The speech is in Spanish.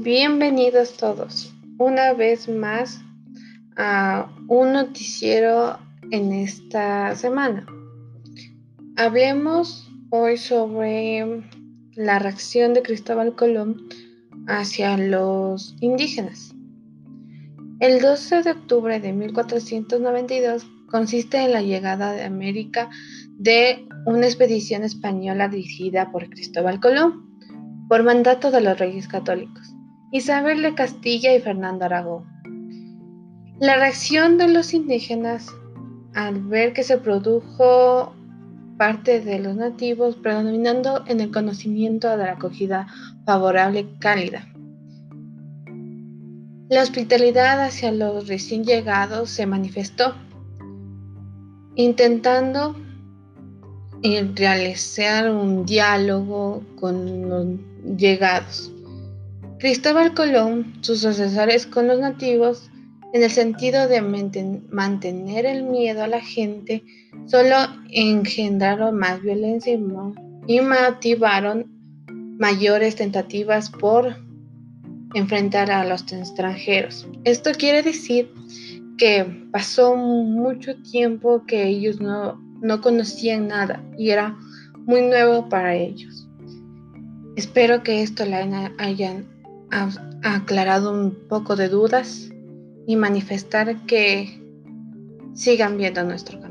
Bienvenidos todos una vez más a un noticiero en esta semana. Hablemos hoy sobre la reacción de Cristóbal Colón hacia los indígenas. El 12 de octubre de 1492 consiste en la llegada de América de una expedición española dirigida por Cristóbal Colón por mandato de los reyes católicos, Isabel de Castilla y Fernando Aragón. La reacción de los indígenas al ver que se produjo parte de los nativos predominando en el conocimiento de la acogida favorable cálida. La hospitalidad hacia los recién llegados se manifestó, intentando realizar un diálogo con los llegados. Cristóbal Colón, sus asesores con los nativos, en el sentido de mantener el miedo a la gente, solo engendraron más violencia y motivaron mayores tentativas por enfrentar a los extranjeros. Esto quiere decir que pasó mucho tiempo que ellos no, no conocían nada y era muy nuevo para ellos. Espero que esto le hayan aclarado un poco de dudas y manifestar que sigan viendo nuestro canal.